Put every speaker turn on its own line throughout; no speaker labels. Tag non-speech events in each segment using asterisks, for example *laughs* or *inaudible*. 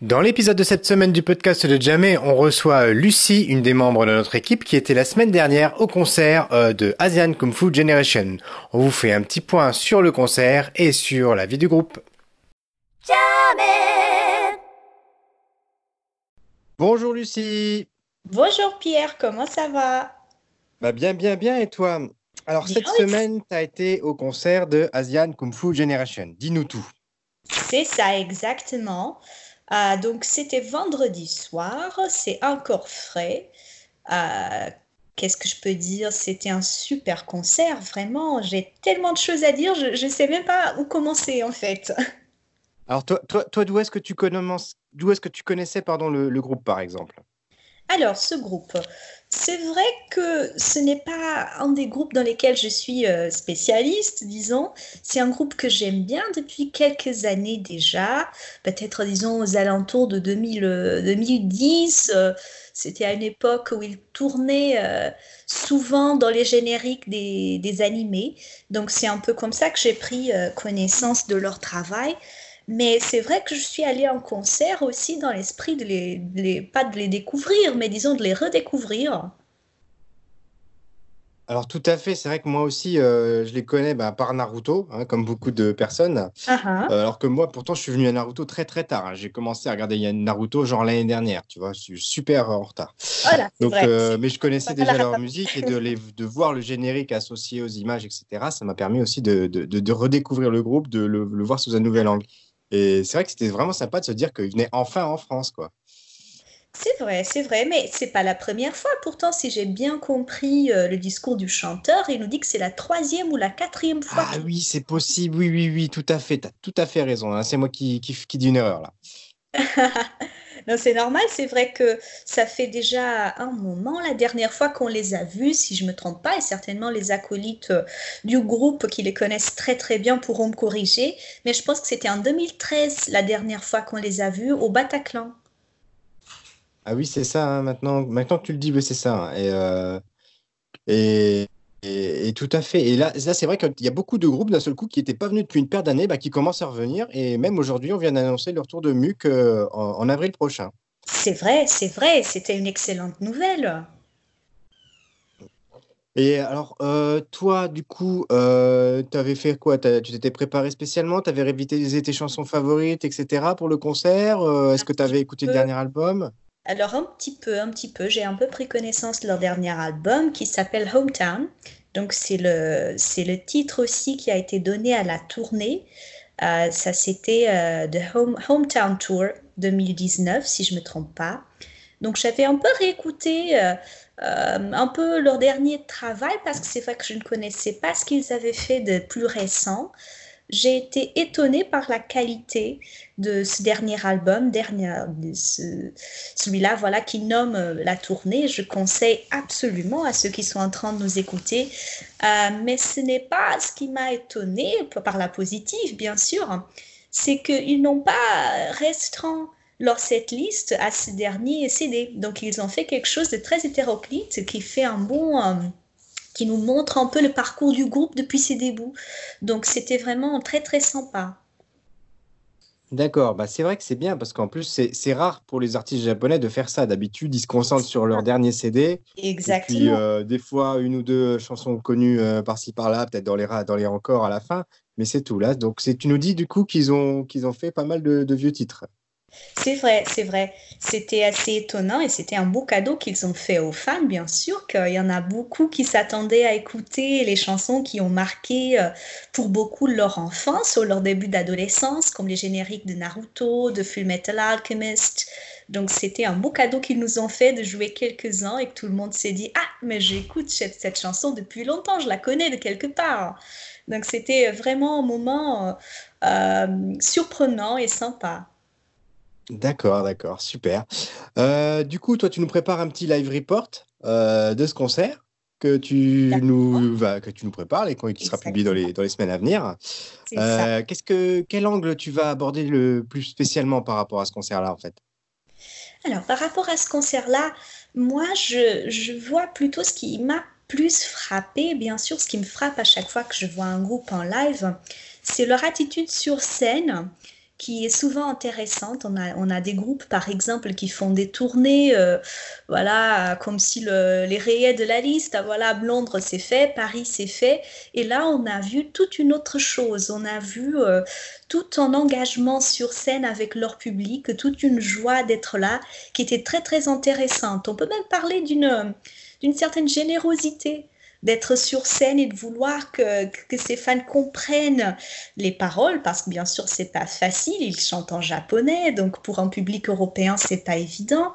Dans l'épisode de cette semaine du podcast de Jamais, on reçoit Lucie, une des membres de notre équipe qui était la semaine dernière au concert euh, de Asian Kung Fu Generation. On vous fait un petit point sur le concert et sur la vie du groupe. Jamais Bonjour Lucie
Bonjour Pierre, comment ça va?
Bah bien, bien, bien et toi? Alors cette semaine, tu as été au concert de Asian Kung Fu Generation. Dis-nous tout.
C'est ça exactement. Euh, donc c'était vendredi soir, c'est encore frais. Euh, qu'est-ce que je peux dire? C'était un super concert, vraiment. J'ai tellement de choses à dire, je ne sais même pas où commencer en fait.
Alors toi, toi, toi d'où est-ce que tu connaissais le groupe par exemple?
Alors ce groupe, c'est vrai que ce n'est pas un des groupes dans lesquels je suis euh, spécialiste, disons. C'est un groupe que j'aime bien depuis quelques années déjà, peut-être disons aux alentours de 2010. Euh, c'était à une époque où ils tournaient euh, souvent dans les génériques des, des animés. Donc c'est un peu comme ça que j'ai pris connaissance de leur travail. Mais c'est vrai que je suis allée en concert aussi dans l'esprit de les, pas de les découvrir, mais disons de les redécouvrir.
Alors tout à fait, c'est vrai que moi aussi, euh, je les connais bah, par Naruto, hein, comme beaucoup de personnes. Ah ah. Euh, alors que moi, pourtant, je suis venu à Naruto très très tard. Hein. J'ai commencé à regarder Naruto genre l'année dernière, tu vois, je suis super en retard. Donc, euh, mais je connaissais déjà leur musique et de, les, de voir le générique associé aux images, etc. Ça m'a permis aussi de, de, de, redécouvrir le groupe, de le, le voir sous un nouvel angle. Et c'est vrai que c'était vraiment sympa de se dire qu'il venait enfin en France, quoi.
C'est vrai, c'est vrai, mais c'est pas la première fois. Pourtant, si j'ai bien compris euh, le discours du chanteur, il nous dit que c'est la troisième ou la quatrième fois.
Ah oui, c'est possible. Oui, oui, oui, tout à fait. Tu as tout à fait raison. Hein. C'est moi qui, qui, qui dis une erreur là. *laughs*
c'est normal, c'est vrai que ça fait déjà un moment, la dernière fois qu'on les a vus, si je ne me trompe pas, et certainement les acolytes euh, du groupe qui les connaissent très très bien pourront me corriger, mais je pense que c'était en 2013 la dernière fois qu'on les a vus au Bataclan.
Ah oui, c'est ça, hein, maintenant, maintenant que tu le dis, c'est ça. Hein. Et, euh, et, et, tout à fait. Et là, là c'est vrai qu'il y a beaucoup de groupes d'un seul coup qui n'étaient pas venus depuis une paire d'années, bah, qui commencent à revenir. Et même aujourd'hui, on vient d'annoncer le retour de MUC euh, en, avril prochain.
C'est vrai, c'est vrai. C'était une excellente nouvelle.
Et alors, euh, toi, du coup, euh, tu avais fait quoi? Tu t'étais préparé spécialement? Tu avais révisé tes chansons favorites, etc. pour le concert? Est-ce que tu avais écouté le dernier album?
Alors un petit peu, un petit peu, j'ai un peu pris connaissance de leur dernier album qui s'appelle Hometown. Donc c'est le, le titre aussi qui a été donné à la tournée. Euh, ça c'était euh, The Home, Hometown Tour 2019 si je me trompe pas. Donc j'avais un peu réécouté euh, un peu leur dernier travail parce que c'est vrai que je ne connaissais pas ce qu'ils avaient fait de plus récent j'ai été étonnée par la qualité de ce dernier album, dernier, celui-là, voilà, qui nomme euh, la tournée. Je conseille absolument à ceux qui sont en train de nous écouter. Euh, mais ce n'est pas ce qui m'a étonnée, par la positive, bien sûr, c'est qu'ils n'ont pas restreint leur setlist à ce dernier CD. Donc, ils ont fait quelque chose de très hétéroclite qui fait un bon. Euh, qui nous montre un peu le parcours du groupe depuis ses débuts. Donc c'était vraiment très très sympa.
D'accord, bah c'est vrai que c'est bien parce qu'en plus c'est rare pour les artistes japonais de faire ça. D'habitude, ils se concentrent sur leur dernier CD.
Exactement.
Et puis euh, des fois une ou deux chansons connues euh, par-ci par-là, peut-être dans les dans les encore à la fin, mais c'est tout là. Donc tu nous dis du coup qu'ils ont qu'ils ont fait pas mal de vieux titres.
C'est vrai, c'est vrai. C'était assez étonnant et c'était un beau cadeau qu'ils ont fait aux fans, bien sûr, qu'il y en a beaucoup qui s'attendaient à écouter les chansons qui ont marqué euh, pour beaucoup leur enfance ou leur début d'adolescence, comme les génériques de Naruto, de Full Metal Alchemist. Donc c'était un beau cadeau qu'ils nous ont fait de jouer quelques-uns et que tout le monde s'est dit Ah, mais j'écoute cette, cette, chanson depuis longtemps, je la connais de quelque part. Donc c'était vraiment un moment euh, euh, surprenant et sympa.
D'accord, d'accord, super. Euh, du coup, toi, tu nous prépares un petit live report euh, de ce concert que tu nous que tu nous prépares et qui sera publié dans les, dans les semaines à venir. Euh, qu'est-ce que quel angle tu vas aborder le plus spécialement par rapport à ce concert-là en fait?
Alors par rapport à ce concert-là, moi je, je vois plutôt ce qui m'a plus frappé, bien sûr, ce qui me frappe à chaque fois que je vois un groupe en live, c'est leur attitude sur scène qui est souvent intéressante. On a, on a des groupes, par exemple, qui font des tournées, euh, voilà, comme si le, les rayés de la liste, ah, voilà, Londres c'est fait, Paris c'est fait. Et là, on a vu toute une autre chose. On a vu euh, tout un engagement sur scène avec leur public, toute une joie d'être là, qui était très, très intéressante. On peut même parler d'une d'une certaine générosité d'être sur scène et de vouloir que, que ces fans comprennent les paroles, parce que bien sûr, c'est pas facile, ils chantent en japonais, donc pour un public européen, c'est pas évident.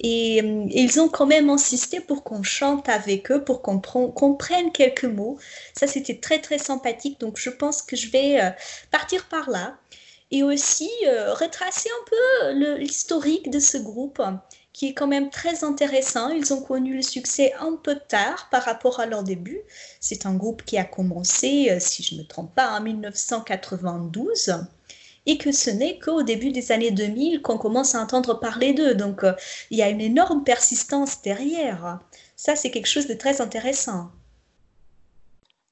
Et, ils ont quand même insisté pour qu'on chante avec eux, pour qu'on comprenne quelques mots. Ça, c'était très, très sympathique. Donc, je pense que je vais euh, partir par là. Et aussi euh, retracer un peu l'historique de ce groupe qui est quand même très intéressant. Ils ont connu le succès un peu tard par rapport à leur début. C'est un groupe qui a commencé, euh, si je ne me trompe pas, en 1992 et que ce n'est qu'au début des années 2000 qu'on commence à entendre parler d'eux. Donc euh, il y a une énorme persistance derrière. Ça, c'est quelque chose de très intéressant.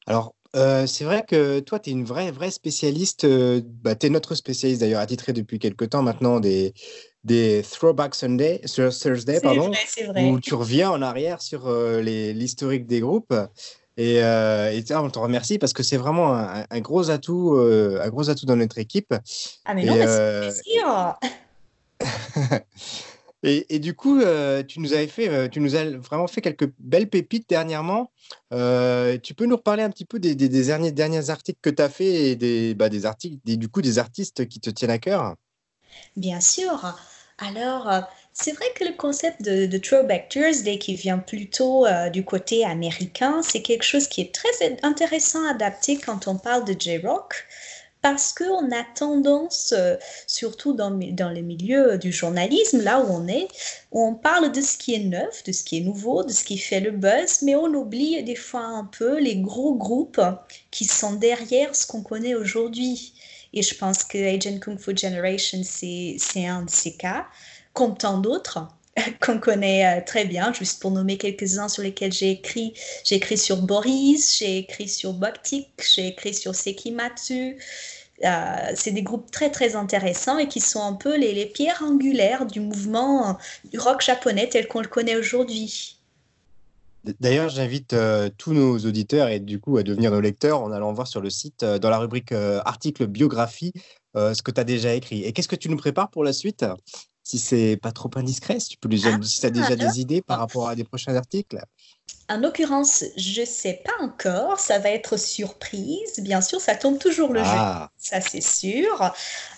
Alors, euh, c'est vrai que toi, tu es une vraie, vraie spécialiste. bah, tu es notre spécialiste d'ailleurs, attitré depuis quelques temps maintenant des, des Throwback Sunday, sur Thursday, pardon, où tu reviens en arrière sur euh, l'historique des groupes. Et, euh, on te remercie parce que c'est vraiment un, gros atout, euh, un gros atout dans notre équipe.
Ah mais non, c'est plaisir. *laughs*
et, et, du coup, tu nous avais fait, tu nous as vraiment fait quelques belles pépites dernièrement. tu peux nous reparler un petit peu des, des, derniers, derniers articles que tu as fait et des, bah, des articles, du coup, des artistes qui te tiennent à cœur?
Bien sûr. Alors, euh, c'est vrai que le concept de, Throwback Thursday qui vient plutôt euh, du côté américain, c'est quelque chose qui est très intéressant à adapter quand on parle de J-Rock parce qu'on a tendance, euh, surtout dans, dans les milieux du journalisme, là où on est, où on parle de ce qui est neuf, de ce qui est nouveau, de ce qui fait le buzz, mais on oublie des fois un peu les gros groupes qui sont derrière ce qu'on connaît aujourd'hui. Et je pense que Agent Kung Fu Generation, c'est un de ces cas, comme tant d'autres *laughs* qu'on connaît euh, très bien, juste pour nommer quelques-uns sur lesquels j'ai écrit. J'ai écrit sur Boris, j'ai écrit sur Boktik, j'ai écrit sur Sekimatsu. Euh, c'est des groupes très très intéressants et qui sont un peu les pierres angulaires du mouvement du rock japonais tel qu'on le connaît aujourd'hui.
D'ailleurs, j'invite euh, tous nos auditeurs et du coup à devenir nos lecteurs en allant voir sur le site, euh, dans la rubrique euh, article biographie, ce que tu as déjà écrit. Et qu'est-ce que tu nous prépares pour la suite? Si c'est pas trop indiscret, si tu peux si as déjà des idées par rapport à des prochains articles?
En l'occurrence, je ne sais pas encore, ça va être surprise. Bien sûr, ça tombe toujours le jeu, ah. ça c'est sûr.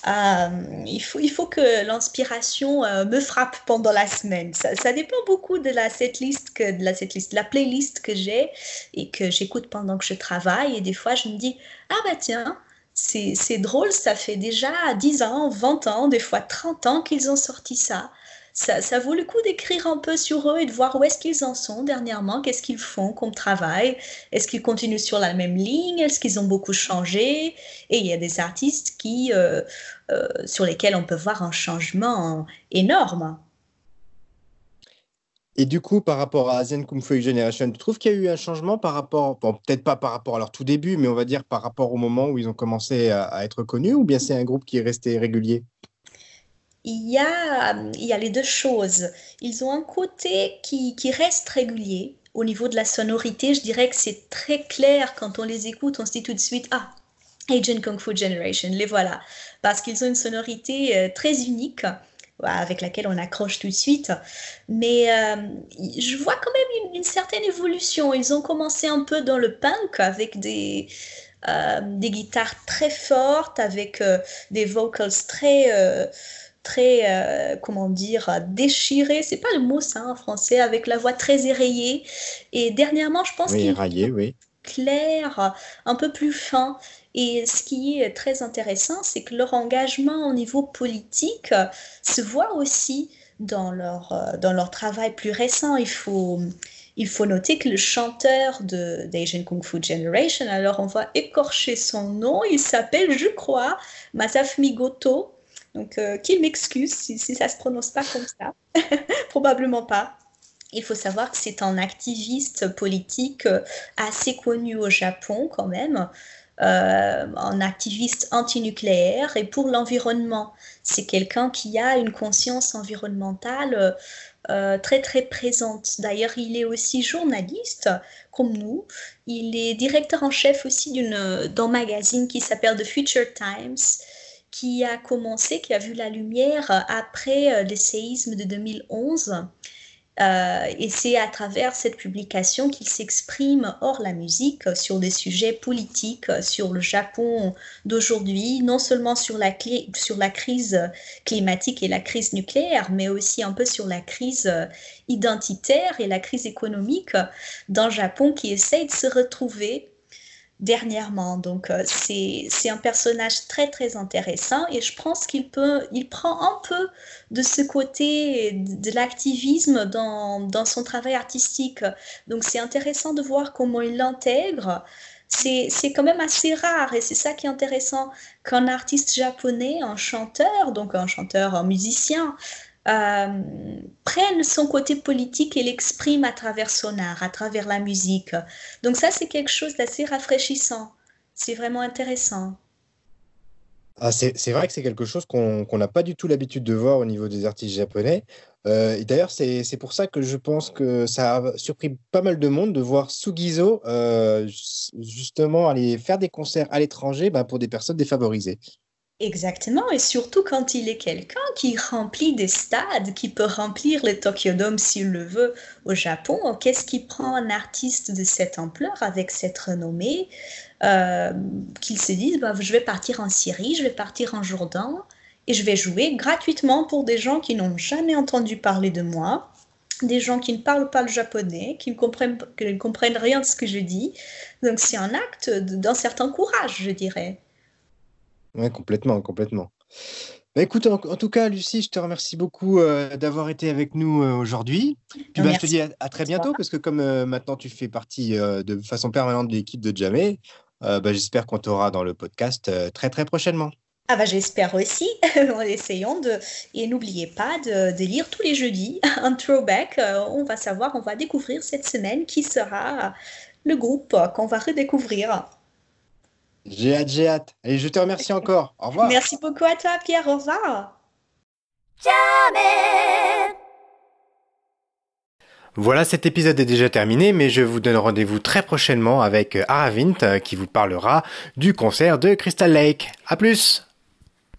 Euh, il, faut, il faut que l'inspiration euh, me frappe pendant la semaine. Ça, dépend beaucoup de la setlist, que, de la setlist, la playlist que j'ai et que j'écoute pendant que je travaille. Et des fois, je me dis, ah bah tiens, c'est drôle, ça fait déjà 10 ans, 20 ans, des fois 30 ans qu'ils ont sorti ça ça, vaut le coup d'écrire un peu sur eux et de voir où est-ce qu'ils en sont dernièrement, qu'est-ce qu'ils font comme travail, est-ce qu'ils continuent sur la même ligne, est-ce qu'ils ont beaucoup changé? Et il y a des artistes qui, euh, euh, sur lesquels on peut voir un changement énorme.
Et du coup, par rapport à Asian Kung Fu Generation, tu trouves qu'il y a eu un changement par rapport, bon, peut-être pas par rapport à leur tout début, mais on va dire par rapport au moment où ils ont commencé à être connus, ou bien c'est un groupe qui est resté régulier?
Il y, a, il y a les deux choses. Ils ont un côté qui, qui reste régulier. Au niveau de la sonorité, je dirais que c'est très clair quand on les écoute, on se dit tout de suite, ah, Agent Kung Fu Generation, les voilà. Parce qu'ils ont une sonorité euh, très unique avec laquelle on accroche tout de suite. Mais euh, je vois quand même une, certaine évolution. Ils ont commencé un peu dans le punk avec des, euh, des guitares très fortes, avec des vocals très très, euh, comment dire, déchiré, c'est pas le mot ça en français, avec la voix très éraillée. Et dernièrement, je pense
qu'il est oui.
clair, un peu plus fin. Et ce qui est très intéressant, c'est que leur engagement au niveau politique se voit aussi dans leur, euh, dans leur travail plus récent. Il faut, il faut noter que le chanteur de d'Asian Kung Fu Generation, alors on va écorcher son nom, il s'appelle, je crois, Masafumi Goto. Donc, euh, qu'il m'excuse si, ça ne se prononce pas comme ça. *laughs* Probablement pas. Il faut savoir que c'est un activiste politique euh, assez connu au Japon quand même. un activiste antinucléaire et pour l'environnement. C'est quelqu'un qui a une conscience environnementale euh, très très présente. D'ailleurs, il est aussi journaliste comme nous. Il est directeur en chef aussi d'un magazine qui s'appelle The Future Times, qui a commencé, qui a vu la lumière après euh, le séisme de 2011 euh, et c'est à travers cette publication qu'il s'exprime hors la musique sur des sujets politiques, sur le Japon d'aujourd'hui, non seulement sur la, sur la crise climatique et la crise nucléaire, mais aussi un peu sur la crise identitaire et la crise économique d'un Japon qui essaye de se retrouver dernièrement. Donc euh, c'est un personnage très très intéressant et je pense qu'il peut, il prend un peu de ce côté de, l'activisme dans, dans, son travail artistique. Donc c'est intéressant de voir comment il l'intègre. C'est quand même assez rare et c'est ça qui est intéressant qu'un artiste japonais, un chanteur, donc un chanteur, un musicien, euh, prenne son côté politique et l'exprime à travers son art, à travers la musique. Donc ça, c'est quelque chose d'assez rafraîchissant. C'est vraiment intéressant.
Ah, c'est vrai que c'est quelque chose qu'on n'a pas du tout l'habitude de voir au niveau des artistes japonais. Euh, D'ailleurs, c'est pour ça que je pense que ça a surpris pas mal de monde de voir Sugizo euh, justement aller faire des concerts à l'étranger bah, pour des personnes défavorisées.
Exactement, et surtout quand il est quelqu'un qui remplit des stades, qui peut remplir le Tokyo Dome s'il le veut au Japon, qu'est-ce qui prend un artiste de cette ampleur, avec cette renommée, euh, qu'il se dise, bah, je vais partir en Syrie, je vais partir en Jourdain, et je vais jouer gratuitement pour des gens qui n'ont jamais entendu parler de moi, des gens qui ne parlent pas le japonais, qui ne comprennent, qui ne comprennent rien de ce que je dis. Donc c'est un acte d'un certain courage, je dirais.
Oui, complètement, complètement. Bah, écoute, en, tout cas, Lucie, je te remercie beaucoup euh, d'avoir été avec nous euh, aujourd'hui. Puis bah, je te dis à, très bientôt, parce que comme euh, maintenant tu fais partie de façon permanente de l'équipe de Jamé, bah, j'espère qu'on t'aura dans le podcast très très prochainement.
Ah bah j'espère aussi. *laughs* Essayons de et n'oubliez pas de, de, lire tous les jeudis *laughs* un throwback. on va savoir, on va découvrir cette semaine qui sera le groupe qu'on va redécouvrir.
J'ai hâte, j'ai hâte. Et je te remercie encore. Au revoir.
Merci beaucoup à toi, Pierre. Au revoir.
Voilà, cet épisode est déjà terminé, mais je vous donne rendez-vous très prochainement avec Aravint qui vous parlera du concert de Crystal Lake. À plus!